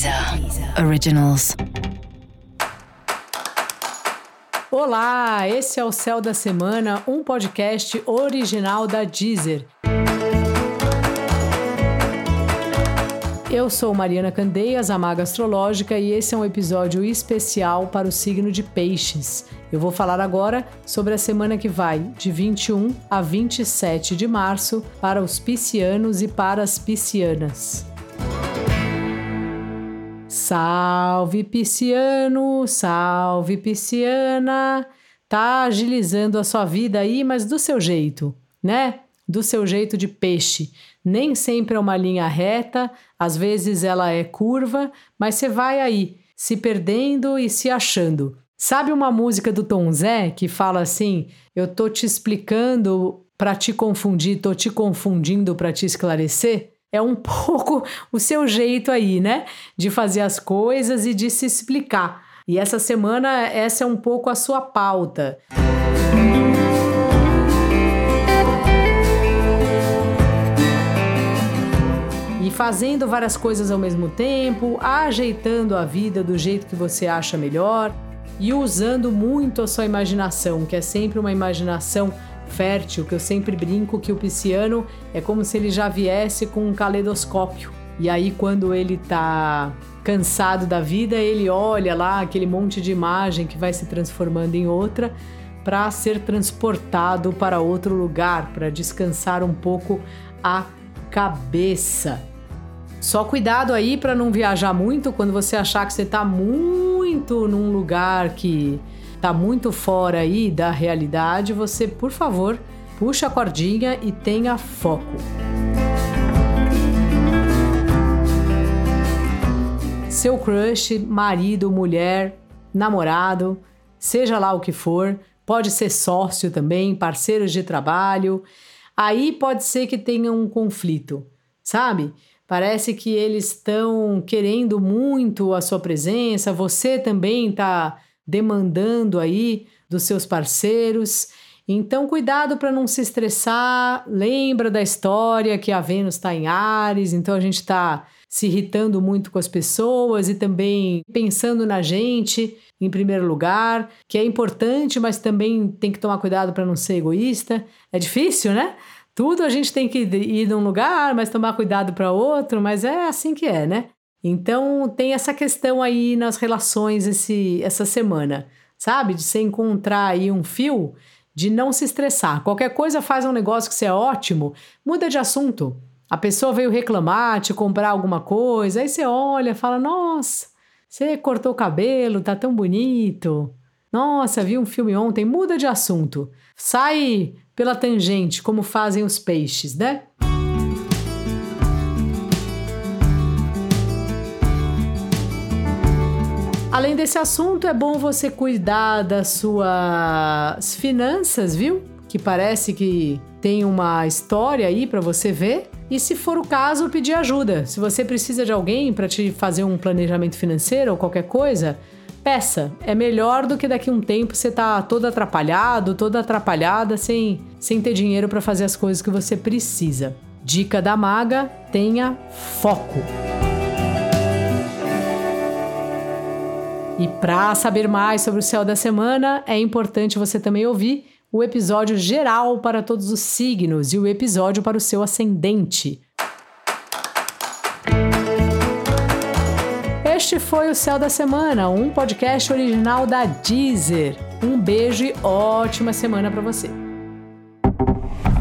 Deezer Originals. Olá, esse é o Céu da Semana, um podcast original da Deezer. Eu sou Mariana Candeias, a Maga Astrológica, e esse é um episódio especial para o signo de Peixes. Eu vou falar agora sobre a semana que vai de 21 a 27 de março para os piscianos e para as piscianas. Salve pisciano, salve pisciana. Tá agilizando a sua vida aí, mas do seu jeito, né? Do seu jeito de peixe. Nem sempre é uma linha reta, às vezes ela é curva, mas você vai aí, se perdendo e se achando. Sabe uma música do Tom Zé que fala assim: "Eu tô te explicando para te confundir, tô te confundindo para te esclarecer"? É um pouco o seu jeito aí, né? De fazer as coisas e de se explicar. E essa semana, essa é um pouco a sua pauta. E fazendo várias coisas ao mesmo tempo, ajeitando a vida do jeito que você acha melhor e usando muito a sua imaginação, que é sempre uma imaginação fértil, que eu sempre brinco que o pisciano é como se ele já viesse com um caleidoscópio. E aí, quando ele tá cansado da vida, ele olha lá aquele monte de imagem que vai se transformando em outra para ser transportado para outro lugar, para descansar um pouco a cabeça. Só cuidado aí para não viajar muito quando você achar que você está muito num lugar que está muito fora aí da realidade, você, por favor, puxa a cordinha e tenha foco. Seu crush, marido, mulher, namorado, seja lá o que for, pode ser sócio também, parceiros de trabalho. Aí pode ser que tenha um conflito, sabe? Parece que eles estão querendo muito a sua presença, você também está demandando aí dos seus parceiros. Então, cuidado para não se estressar. Lembra da história que a Vênus está em Ares, então a gente está se irritando muito com as pessoas e também pensando na gente em primeiro lugar, que é importante, mas também tem que tomar cuidado para não ser egoísta. É difícil, né? Tudo a gente tem que ir num lugar, mas tomar cuidado para outro, mas é assim que é, né? Então tem essa questão aí nas relações esse, essa semana, sabe? De você encontrar aí um fio de não se estressar. Qualquer coisa faz um negócio que você é ótimo, muda de assunto. A pessoa veio reclamar, te comprar alguma coisa, aí você olha, fala: "Nossa, você cortou o cabelo, tá tão bonito. Nossa, vi um filme ontem, muda de assunto. Sai pela tangente, como fazem os peixes, né?" Além desse assunto, é bom você cuidar das suas finanças, viu? Que parece que tem uma história aí para você ver. E se for o caso, pedir ajuda. Se você precisa de alguém para te fazer um planejamento financeiro ou qualquer coisa, peça. É melhor do que daqui a um tempo você tá todo atrapalhado, toda atrapalhada, sem, sem ter dinheiro para fazer as coisas que você precisa. Dica da maga: tenha foco. E para saber mais sobre o céu da semana, é importante você também ouvir o episódio geral para todos os signos e o episódio para o seu ascendente. Este foi o Céu da Semana, um podcast original da Deezer. Um beijo e ótima semana para você.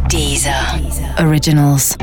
Deezer. Originals.